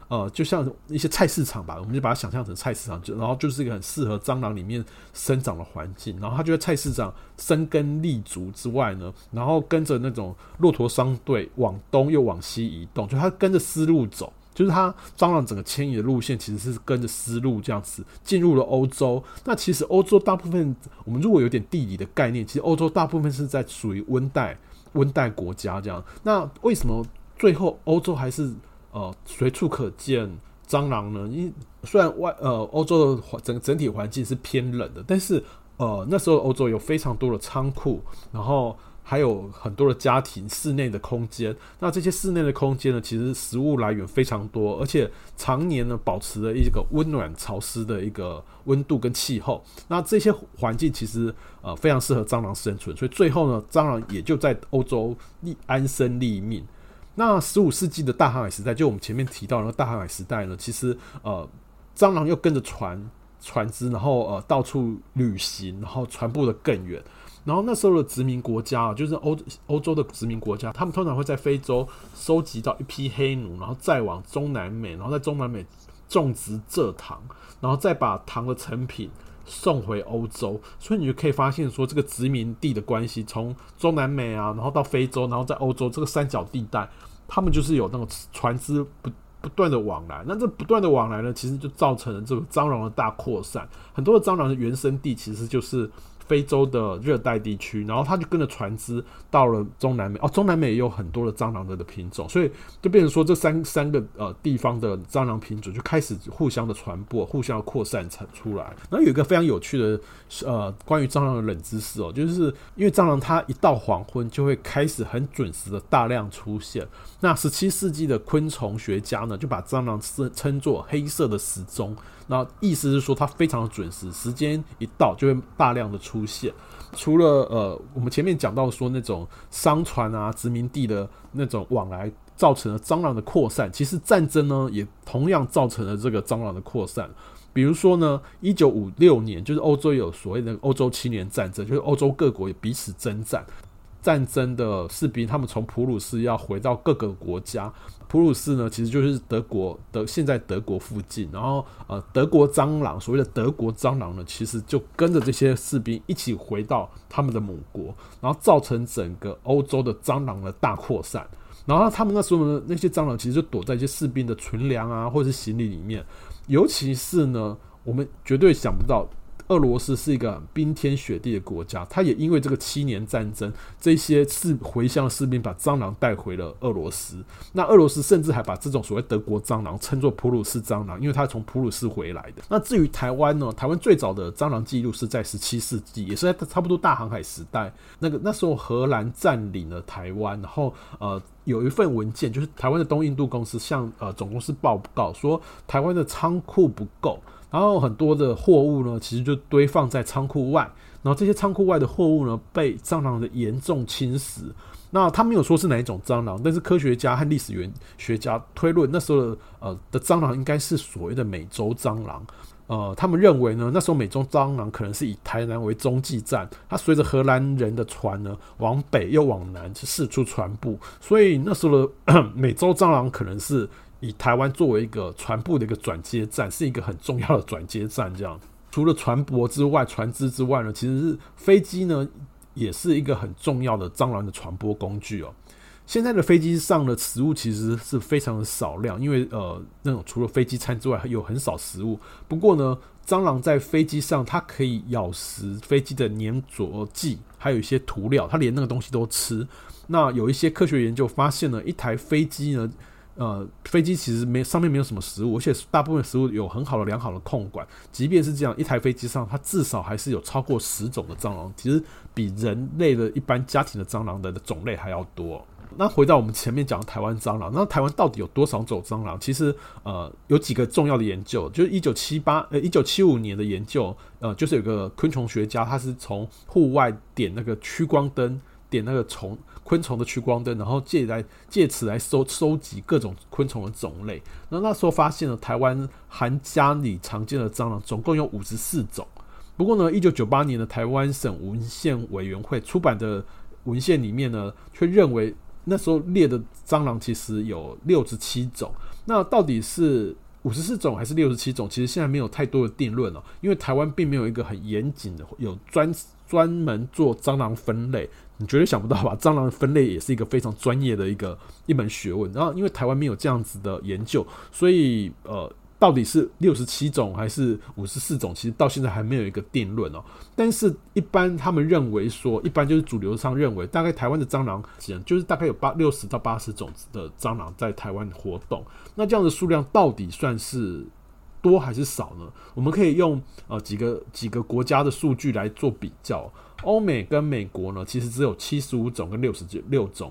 呃，就像一些菜市场吧，我们就把它想象成菜市场，就然后就是一个很适合蟑螂里面生长的环境。然后它就在菜市场生根立足之外呢，然后跟着那种骆驼商队往东又往西移动，就它跟着丝路走，就是它蟑螂整个迁移的路线其实是跟着丝路这样子进入了欧洲。那其实欧洲大部分，我们如果有点地理的概念，其实欧洲大部分是在属于温带温带国家这样。那为什么最后欧洲还是？呃，随处可见蟑螂呢。因虽然外呃欧洲的环整整体环境是偏冷的，但是呃，那时候欧洲有非常多的仓库，然后。还有很多的家庭室内的空间，那这些室内的空间呢，其实食物来源非常多，而且常年呢保持了一个温暖潮湿的一个温度跟气候。那这些环境其实呃非常适合蟑螂生存，所以最后呢，蟑螂也就在欧洲立安身立命。那十五世纪的大航海时代，就我们前面提到的那个大航海时代呢，其实呃蟑螂又跟着船船只，然后呃到处旅行，然后传播的更远。然后那时候的殖民国家啊，就是欧欧洲的殖民国家，他们通常会在非洲收集到一批黑奴，然后再往中南美，然后在中南美种植蔗糖，然后再把糖的成品送回欧洲。所以你就可以发现说，这个殖民地的关系，从中南美啊，然后到非洲，然后在欧洲这个三角地带，他们就是有那种船只不不断的往来。那这不断的往来呢，其实就造成了这个蟑螂的大扩散。很多的蟑螂的原生地其实就是。非洲的热带地区，然后他就跟着船只到了中南美哦，中南美也有很多的蟑螂的的品种，所以就变成说这三三个呃地方的蟑螂品种就开始互相的传播，互相扩散产出来。然后有一个非常有趣的呃关于蟑螂的冷知识哦，就是因为蟑螂它一到黄昏就会开始很准时的大量出现。那十七世纪的昆虫学家呢就把蟑螂称称作黑色的时钟。那意思是说，它非常的准时，时间一到就会大量的出现。除了呃，我们前面讲到说那种商船啊、殖民地的那种往来，造成了蟑螂的扩散。其实战争呢，也同样造成了这个蟑螂的扩散。比如说呢，一九五六年，就是欧洲有所谓的欧洲七年战争，就是欧洲各国也彼此征战。战争的士兵，他们从普鲁士要回到各个国家。普鲁士呢，其实就是德国的现在德国附近。然后，呃，德国蟑螂，所谓的德国蟑螂呢，其实就跟着这些士兵一起回到他们的母国，然后造成整个欧洲的蟑螂的大扩散。然后，他们那时候呢，那些蟑螂其实就躲在一些士兵的存粮啊，或者是行李里面。尤其是呢，我们绝对想不到。俄罗斯是一个冰天雪地的国家，他也因为这个七年战争，这些士回乡的士兵把蟑螂带回了俄罗斯。那俄罗斯甚至还把这种所谓德国蟑螂称作普鲁士蟑螂，因为它从普鲁士回来的。那至于台湾呢？台湾最早的蟑螂记录是在十七世纪，也是在差不多大航海时代。那个那时候荷兰占领了台湾，然后呃有一份文件，就是台湾的东印度公司向呃总公司报告说，台湾的仓库不够。然后很多的货物呢，其实就堆放在仓库外。然后这些仓库外的货物呢，被蟑螂的严重侵蚀。那他没有说是哪一种蟑螂，但是科学家和历史员学家推论，那时候的呃的蟑螂应该是所谓的美洲蟑螂。呃，他们认为呢，那时候美洲蟑螂可能是以台南为中继站，它随着荷兰人的船呢往北又往南去四处传播，所以那时候的 美洲蟑螂可能是。以台湾作为一个船舶的一个转接站，是一个很重要的转接站。这样，除了船舶之外，船只之外呢，其实是飞机呢，也是一个很重要的蟑螂的传播工具哦。现在的飞机上的食物其实是非常的少量，因为呃，那种除了飞机餐之外，有很少食物。不过呢，蟑螂在飞机上，它可以咬食飞机的粘着剂，还有一些涂料，它连那个东西都吃。那有一些科学研究发现呢一台飞机呢。呃，飞机其实没上面没有什么食物，而且大部分食物有很好的良好的控管。即便是这样，一台飞机上它至少还是有超过十种的蟑螂，其实比人类的一般家庭的蟑螂的种类还要多。那回到我们前面讲的台湾蟑螂，那台湾到底有多少种蟑螂？其实呃有几个重要的研究，就是一九七八呃一九七五年的研究，呃就是有个昆虫学家，他是从户外点那个驱光灯，点那个虫。昆虫的趋光灯，然后借来借此来收收集各种昆虫的种类。那那时候发现了台湾含家里常见的蟑螂总共有五十四种。不过呢，一九九八年的台湾省文献委员会出版的文献里面呢，却认为那时候列的蟑螂其实有六十七种。那到底是五十四种还是六十七种？其实现在没有太多的定论了，因为台湾并没有一个很严谨的有专专门做蟑螂分类。你绝对想不到吧？蟑螂分类也是一个非常专业的一个一门学问。然后，因为台湾没有这样子的研究，所以呃，到底是六十七种还是五十四种，其实到现在还没有一个定论哦。但是，一般他们认为说，一般就是主流上认为，大概台湾的蟑螂，就是大概有八六十到八十种的蟑螂在台湾活动。那这样的数量到底算是多还是少呢？我们可以用呃几个几个国家的数据来做比较。欧美跟美国呢，其实只有七十五种跟六十六种。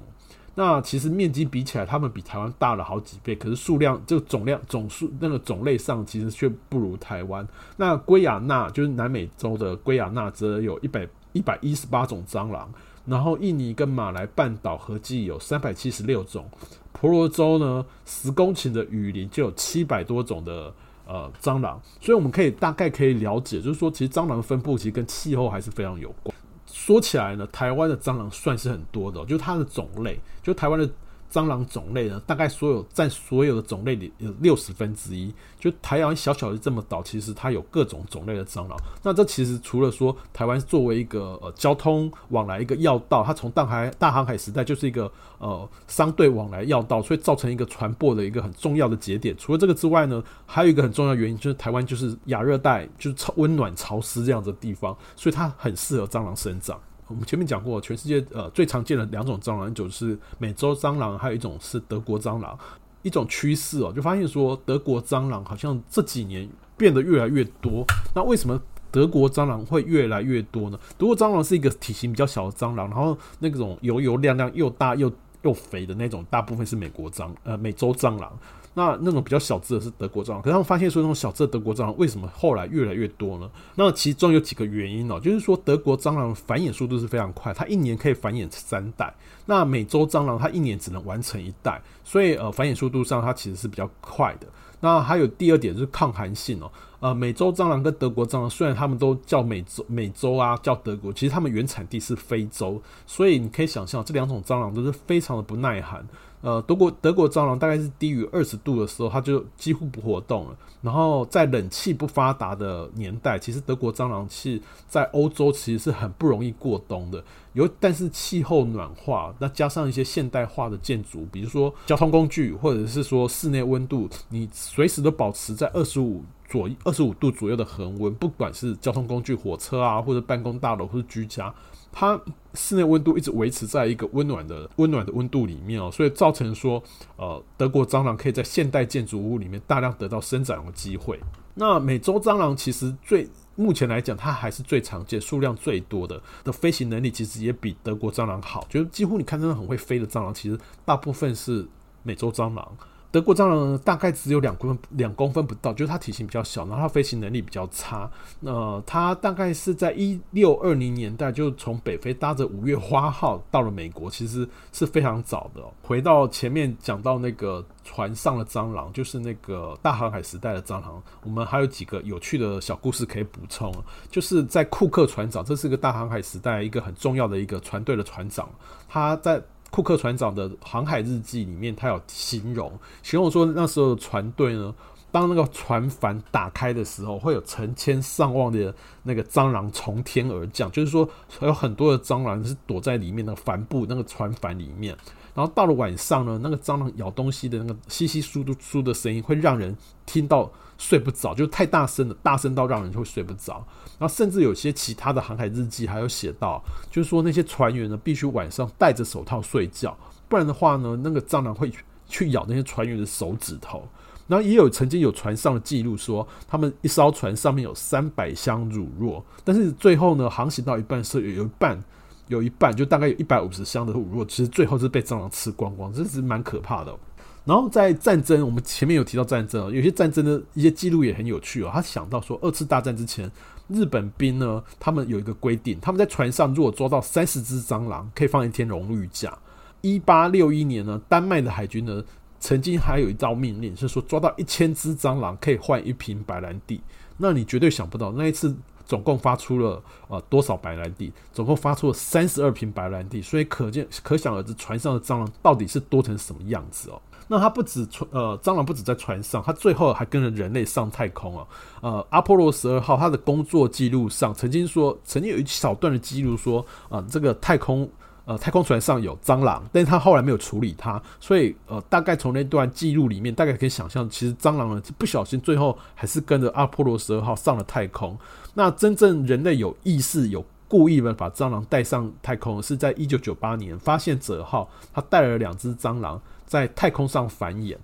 那其实面积比起来，他们比台湾大了好几倍，可是数量就总量总数那个种类上，其实却不如台湾。那圭亚那就是南美洲的圭亚那，则有一百一百一十八种蟑螂。然后印尼跟马来半岛合计有三百七十六种。婆罗洲呢，十公顷的雨林就有七百多种的呃蟑螂。所以我们可以大概可以了解，就是说其实蟑螂的分布其实跟气候还是非常有关。说起来呢，台湾的蟑螂算是很多的，就它的种类，就台湾的。蟑螂种类呢，大概所有占所有的种类里有六十分之一。就台湾小小的这么岛，其实它有各种种类的蟑螂。那这其实除了说台湾作为一个呃交通往来一个要道，它从大海大航海时代就是一个呃商队往来要道，所以造成一个传播的一个很重要的节点。除了这个之外呢，还有一个很重要原因就是台湾就是亚热带，就是超温暖潮湿这样的地方，所以它很适合蟑螂生长。我们前面讲过，全世界呃最常见的两种蟑螂，一种是美洲蟑螂，还有一种是德国蟑螂。一种趋势哦，就发现说德国蟑螂好像这几年变得越来越多。那为什么德国蟑螂会越来越多呢？德国蟑螂是一个体型比较小的蟑螂，然后那种油油亮亮又大又又肥的那种，大部分是美国蟑呃美洲蟑螂。那那种比较小只的是德国蟑螂，可是他们发现说那种小只的德国蟑螂为什么后来越来越多呢？那其中有几个原因哦，就是说德国蟑螂繁衍速度是非常快，它一年可以繁衍三代。那美洲蟑螂它一年只能完成一代，所以呃繁衍速度上它其实是比较快的。那还有第二点就是抗寒性哦，呃美洲蟑螂跟德国蟑螂虽然他们都叫美洲美洲啊叫德国，其实它们原产地是非洲，所以你可以想象这两种蟑螂都是非常的不耐寒。呃，德国德国蟑螂大概是低于二十度的时候，它就几乎不活动了。然后在冷气不发达的年代，其实德国蟑螂是在欧洲其实是很不容易过冬的。有，但是气候暖化，那加上一些现代化的建筑，比如说交通工具，或者是说室内温度，你随时都保持在二十五左二十五度左右的恒温，不管是交通工具、火车啊，或者办公大楼，或者居家。它室内温度一直维持在一个温暖的温暖的温度里面哦，所以造成说，呃，德国蟑螂可以在现代建筑物里面大量得到生长的机会。那美洲蟑螂其实最目前来讲，它还是最常见、数量最多的，的飞行能力其实也比德国蟑螂好。就是几乎你看真的很会飞的蟑螂，其实大部分是美洲蟑螂。德国蟑螂，大概只有两公分，两公分不到，就是它体型比较小，然后它飞行能力比较差。呃，它大概是在一六二零年代就从北非搭着五月花号到了美国，其实是非常早的。回到前面讲到那个船上的蟑螂，就是那个大航海时代的蟑螂，我们还有几个有趣的小故事可以补充，就是在库克船长，这是个大航海时代一个很重要的一个船队的船长，他在。库克船长的航海日记里面，他有形容，形容说那时候的船队呢，当那个船帆打开的时候，会有成千上万的那个蟑螂从天而降，就是说有很多的蟑螂是躲在里面的帆布那个船帆里面。然后到了晚上呢，那个蟑螂咬东西的那个窸窸窣窣窣的声音，会让人听到睡不着，就太大声了，大声到让人会睡不着。然后甚至有些其他的航海日记还有写到，就是说那些船员呢，必须晚上戴着手套睡觉，不然的话呢，那个蟑螂会去咬那些船员的手指头。然后也有曾经有船上的记录说，他们一艘船上面有三百箱乳酪，但是最后呢，航行到一半是有一半。有一半，就大概有一百五十箱的乳酪，其实最后是被蟑螂吃光光，这是蛮可怕的。然后在战争，我们前面有提到战争，有些战争的一些记录也很有趣哦。他想到说，二次大战之前，日本兵呢，他们有一个规定，他们在船上如果抓到三十只蟑螂，可以放一天荣誉假。一八六一年呢，丹麦的海军呢，曾经还有一道命令，是说抓到一千只蟑螂可以换一瓶白兰地。那你绝对想不到，那一次。总共发出了呃多少白兰地？总共发出了三十二瓶白兰地，所以可见可想而知，船上的蟑螂到底是多成什么样子哦。那它不止船呃蟑螂不止在船上，它最后还跟着人类上太空啊。呃，阿波罗十二号它的工作记录上曾经说，曾经有一小段的记录说啊、呃，这个太空。呃，太空船上有蟑螂，但是他后来没有处理它，所以呃，大概从那段记录里面，大概可以想象，其实蟑螂呢不小心最后还是跟着阿波罗十二号上了太空。那真正人类有意识、有故意的把蟑螂带上太空，是在一九九八年发现者号，他带了两只蟑螂在太空上繁衍。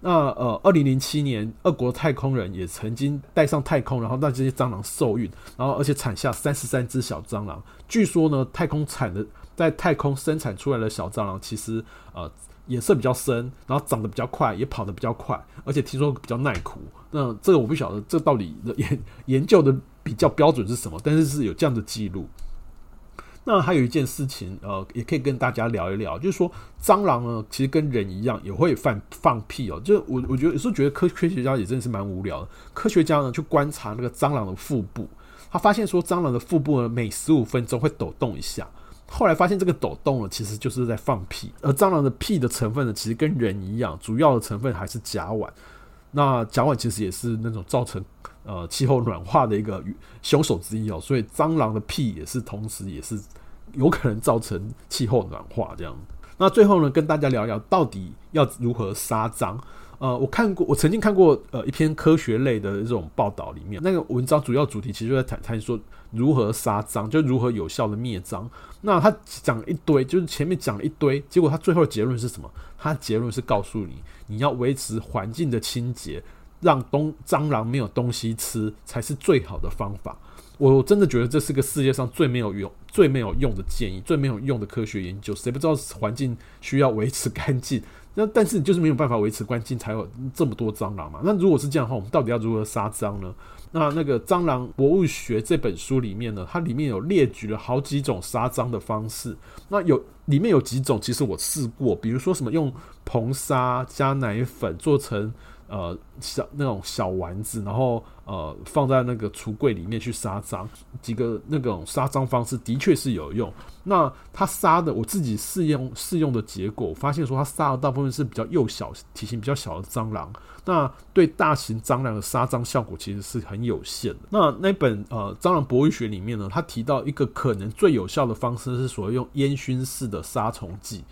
那呃，二零零七年，俄国太空人也曾经带上太空，然后让这些蟑螂受孕，然后而且产下三十三只小蟑螂。据说呢，太空产的在太空生产出来的小蟑螂，其实呃颜色比较深，然后长得比较快，也跑得比较快，而且听说比较耐苦。那这个我不晓得，这到底研研究的比较标准是什么？但是是有这样的记录。那还有一件事情，呃，也可以跟大家聊一聊，就是说蟑螂呢，其实跟人一样，也会放放屁哦。就我我觉得有时候觉得科科学家也真的是蛮无聊的。科学家呢，去观察那个蟑螂的腹部，他发现说蟑螂的腹部呢，每十五分钟会抖动一下。后来发现这个抖动呢，其实就是在放屁。而蟑螂的屁的成分呢，其实跟人一样，主要的成分还是甲烷。那甲烷其实也是那种造成呃气候暖化的一个凶手之一哦。所以蟑螂的屁也是同时也是。有可能造成气候暖化这样。那最后呢，跟大家聊聊到底要如何杀蟑。呃，我看过，我曾经看过呃一篇科学类的这种报道，里面那个文章主要主题其实就在谈谈说如何杀蟑，就如何有效的灭蟑。那他讲一堆，就是前面讲了一堆，结果他最后的结论是什么？他结论是告诉你，你要维持环境的清洁，让东蟑螂没有东西吃，才是最好的方法。我真的觉得这是个世界上最没有用、最没有用的建议，最没有用的科学研究。谁不知道环境需要维持干净？那但是你就是没有办法维持干净，才有这么多蟑螂嘛。那如果是这样的话，我们到底要如何杀蟑呢？那那个《蟑螂博物学》这本书里面呢，它里面有列举了好几种杀蟑的方式。那有里面有几种，其实我试过，比如说什么用硼砂加奶粉做成。呃，小那种小丸子，然后呃放在那个橱柜里面去杀蟑，几个那种杀蟑方式的确是有用。那他杀的我自己试用试用的结果，发现说他杀的大部分是比较幼小、体型比较小的蟑螂。那对大型蟑螂的杀蟑效果其实是很有限的。那那本呃蟑螂博物学里面呢，他提到一个可能最有效的方式是所谓用烟熏式的杀虫剂。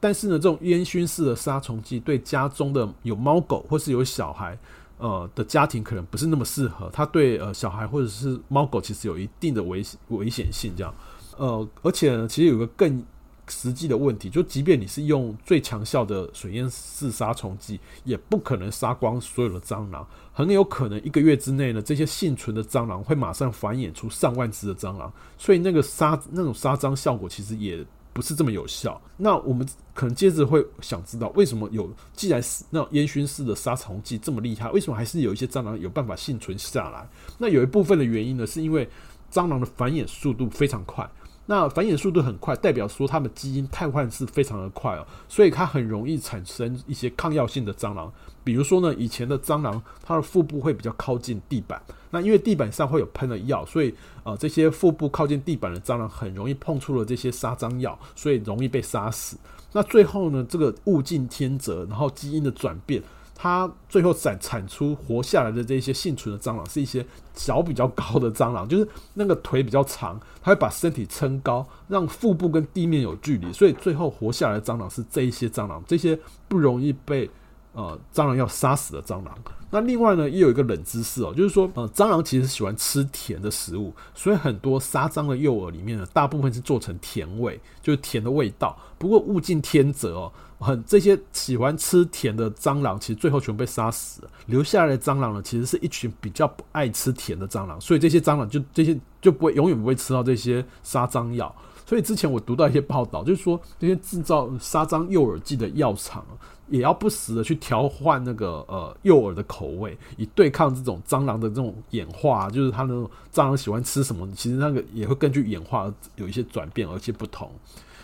但是呢，这种烟熏式的杀虫剂对家中的有猫狗或是有小孩，呃的家庭可能不是那么适合。它对呃小孩或者是猫狗其实有一定的危危险性，这样。呃，而且呢，其实有个更实际的问题，就即便你是用最强效的水烟式杀虫剂，也不可能杀光所有的蟑螂。很有可能一个月之内呢，这些幸存的蟑螂会马上繁衍出上万只的蟑螂，所以那个杀那种杀蟑效果其实也。不是这么有效。那我们可能接着会想知道，为什么有既然是那种烟熏式的杀虫剂这么厉害，为什么还是有一些蟑螂有办法幸存下来？那有一部分的原因呢，是因为蟑螂的繁衍速度非常快。那繁衍速度很快，代表说它们基因汰换是非常的快哦，所以它很容易产生一些抗药性的蟑螂。比如说呢，以前的蟑螂，它的腹部会比较靠近地板，那因为地板上会有喷的药，所以呃，这些腹部靠近地板的蟑螂很容易碰触了这些杀蟑药，所以容易被杀死。那最后呢，这个物竞天择，然后基因的转变，它最后产产出活下来的这些幸存的蟑螂，是一些脚比较高的蟑螂，就是那个腿比较长，它会把身体撑高，让腹部跟地面有距离，所以最后活下来的蟑螂是这一些蟑螂，这些不容易被。呃，蟑螂要杀死的蟑螂。那另外呢，也有一个冷知识哦，就是说，呃，蟑螂其实喜欢吃甜的食物，所以很多杀蟑的诱饵里面呢，大部分是做成甜味，就是甜的味道。不过物竞天择哦，很这些喜欢吃甜的蟑螂，其实最后全被杀死，留下来的蟑螂呢，其实是一群比较不爱吃甜的蟑螂，所以这些蟑螂就这些就不会永远不会吃到这些杀蟑药。所以之前我读到一些报道，就是说这些制造杀蟑诱饵剂的药厂。也要不时的去调换那个呃诱饵的口味，以对抗这种蟑螂的这种演化，就是它那种蟑螂喜欢吃什么，其实那个也会根据演化有一些转变，而且不同。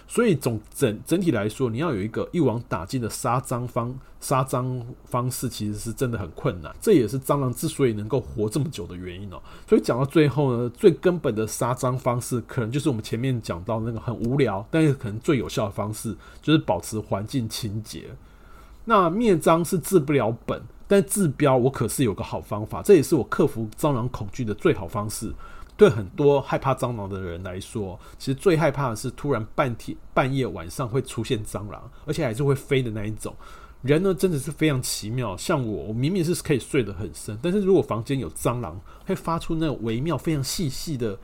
所以总整整体来说，你要有一个一网打尽的杀蟑方杀蟑方式，其实是真的很困难。这也是蟑螂之所以能够活这么久的原因哦。所以讲到最后呢，最根本的杀蟑方式，可能就是我们前面讲到那个很无聊，但是可能最有效的方式，就是保持环境清洁。那灭蟑是治不了本，但治标我可是有个好方法，这也是我克服蟑螂恐惧的最好方式。对很多害怕蟑螂的人来说，其实最害怕的是突然半天半夜晚上会出现蟑螂，而且还是会飞的那一种。人呢，真的是非常奇妙。像我，我明明是可以睡得很深，但是如果房间有蟑螂，会发出那种微妙、非常细细的、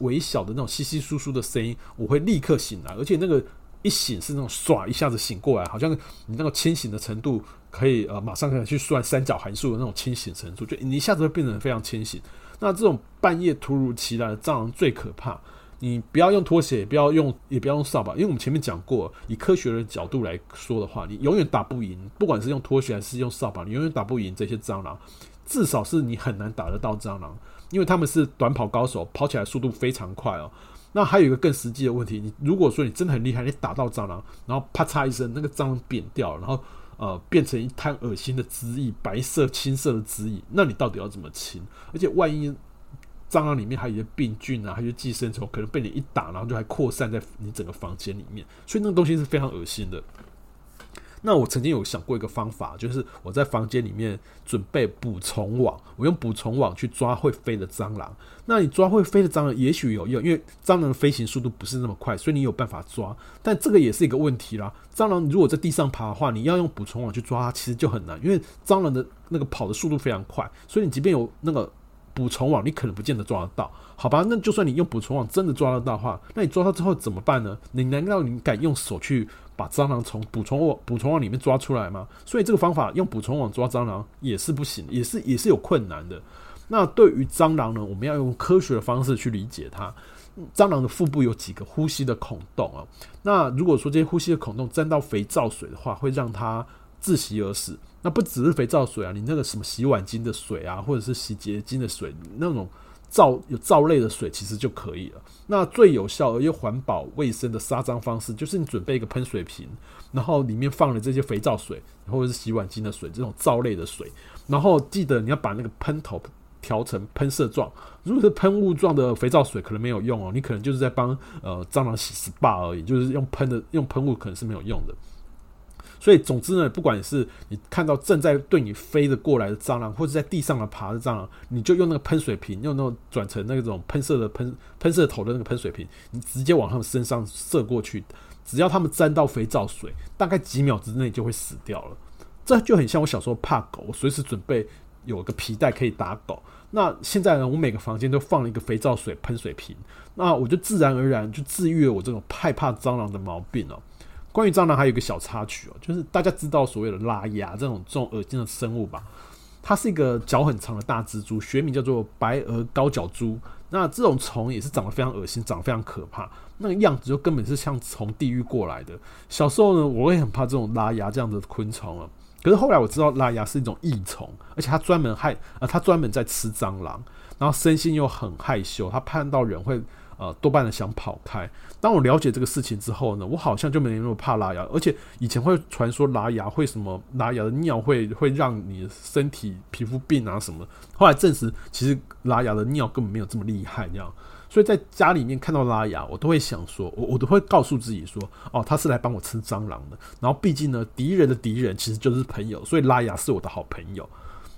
微小的那种稀稀疏疏的声音，我会立刻醒来，而且那个。一醒是那种唰一下子醒过来，好像你那个清醒的程度可以呃马上可以去算三角函数的那种清醒程度，就你一下子会变得非常清醒。那这种半夜突如其来的蟑螂最可怕。你不要用拖鞋，也不要用，也不要用扫把，因为我们前面讲过，以科学的角度来说的话，你永远打不赢，不管是用拖鞋还是用扫把，你永远打不赢这些蟑螂。至少是你很难打得到蟑螂，因为他们是短跑高手，跑起来速度非常快哦。那还有一个更实际的问题，你如果说你真的很厉害，你打到蟑螂，然后啪嚓一声，那个蟑螂扁掉，然后呃变成一滩恶心的汁液，白色、青色的汁液，那你到底要怎么清？而且万一……蟑螂里面还有一些病菌啊，还有寄生虫，可能被你一打，然后就还扩散在你整个房间里面，所以那个东西是非常恶心的。那我曾经有想过一个方法，就是我在房间里面准备捕虫网，我用捕虫网去抓会飞的蟑螂。那你抓会飞的蟑螂也许有用，因为蟑螂的飞行速度不是那么快，所以你有办法抓。但这个也是一个问题啦。蟑螂如果在地上爬的话，你要用捕虫网去抓它，其实就很难，因为蟑螂的那个跑的速度非常快，所以你即便有那个。捕虫网你可能不见得抓得到，好吧？那就算你用捕虫网真的抓得到的话，那你抓到之后怎么办呢？你难道你敢用手去把蟑螂从捕虫网捕虫网里面抓出来吗？所以这个方法用捕虫网抓蟑螂也是不行，也是也是有困难的。那对于蟑螂呢，我们要用科学的方式去理解它。蟑螂的腹部有几个呼吸的孔洞啊？那如果说这些呼吸的孔洞沾到肥皂水的话，会让它窒息而死。那不只是肥皂水啊，你那个什么洗碗巾的水啊，或者是洗洁精的水，那种皂有皂类的水其实就可以了。那最有效而又环保卫生的杀蟑方式，就是你准备一个喷水瓶，然后里面放了这些肥皂水或者是洗碗精的水，这种皂类的水，然后记得你要把那个喷头调成喷射状。如果是喷雾状的肥皂水，可能没有用哦，你可能就是在帮呃蟑螂洗 SPA 而已，就是用喷的用喷雾可能是没有用的。所以，总之呢，不管是你看到正在对你飞的过来的蟑螂，或者在地上的爬的蟑螂，你就用那个喷水瓶，用那种转成那种喷射的喷喷射头的那个喷水瓶，你直接往他们身上射过去，只要他们沾到肥皂水，大概几秒之内就会死掉了。这就很像我小时候怕狗，我随时准备有个皮带可以打狗。那现在呢，我每个房间都放了一个肥皂水喷水瓶，那我就自然而然就治愈了我这种害怕蟑螂的毛病了。关于蟑螂还有一个小插曲哦，就是大家知道所谓的拉牙这种这种恶心的生物吧？它是一个脚很长的大蜘蛛，学名叫做白额高脚蛛。那这种虫也是长得非常恶心，长得非常可怕，那个样子就根本是像从地狱过来的。小时候呢，我也很怕这种拉牙这样的昆虫啊。可是后来我知道拉牙是一种益虫，而且它专门害呃，它专门在吃蟑螂，然后生性又很害羞，它看到人会。呃，多半的想跑开。当我了解这个事情之后呢，我好像就没那么怕拉牙。而且以前会传说拉牙会什么，拉牙的尿会会让你身体皮肤病啊什么。后来证实，其实拉牙的尿根本没有这么厉害，这样。所以在家里面看到拉牙，我都会想说，我我都会告诉自己说，哦，他是来帮我吃蟑螂的。然后毕竟呢，敌人的敌人其实就是朋友，所以拉牙是我的好朋友。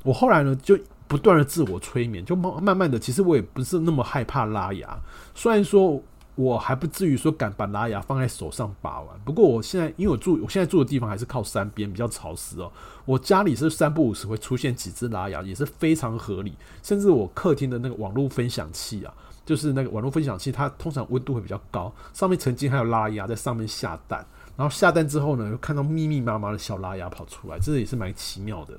我后来呢就。不断的自我催眠，就慢慢慢的，其实我也不是那么害怕拉牙。虽然说我还不至于说敢把拉牙放在手上把玩，不过我现在因为我住我现在住的地方还是靠山边，比较潮湿哦。我家里是三不五时会出现几只拉牙，也是非常合理。甚至我客厅的那个网络分享器啊，就是那个网络分享器，它通常温度会比较高，上面曾经还有拉牙在上面下蛋，然后下蛋之后呢，又看到密密麻麻的小拉牙跑出来，这也是蛮奇妙的。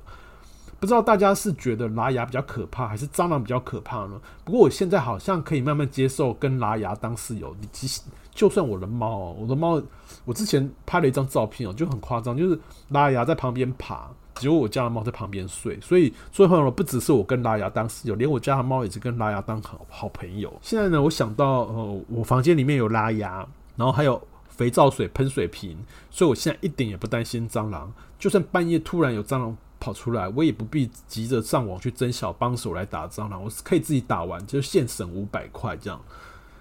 不知道大家是觉得拉牙比较可怕，还是蟑螂比较可怕呢？不过我现在好像可以慢慢接受跟拉牙当室友。你即使就算我的猫哦，我的猫，我之前拍了一张照片哦，就很夸张，就是拉牙在旁边爬，只有我家的猫在旁边睡。所以最后呢，不只是我跟拉牙当室友，连我家的猫也是跟拉牙当好好朋友。现在呢，我想到呃，我房间里面有拉牙，然后还有肥皂水喷水瓶，所以我现在一点也不担心蟑螂。就算半夜突然有蟑螂跑出来，我也不必急着上网去征小帮手来打蟑螂，我是可以自己打完，就现省五百块这样。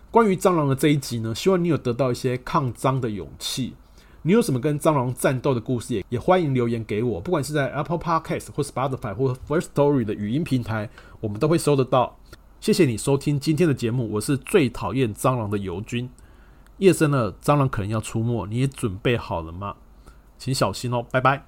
关于蟑螂的这一集呢，希望你有得到一些抗蟑的勇气。你有什么跟蟑螂战斗的故事，也也欢迎留言给我，不管是在 Apple Podcast 或 Spotify 或 First Story 的语音平台，我们都会收得到。谢谢你收听今天的节目，我是最讨厌蟑螂的尤军。夜深了，蟑螂可能要出没，你也准备好了吗？请小心哦，拜拜。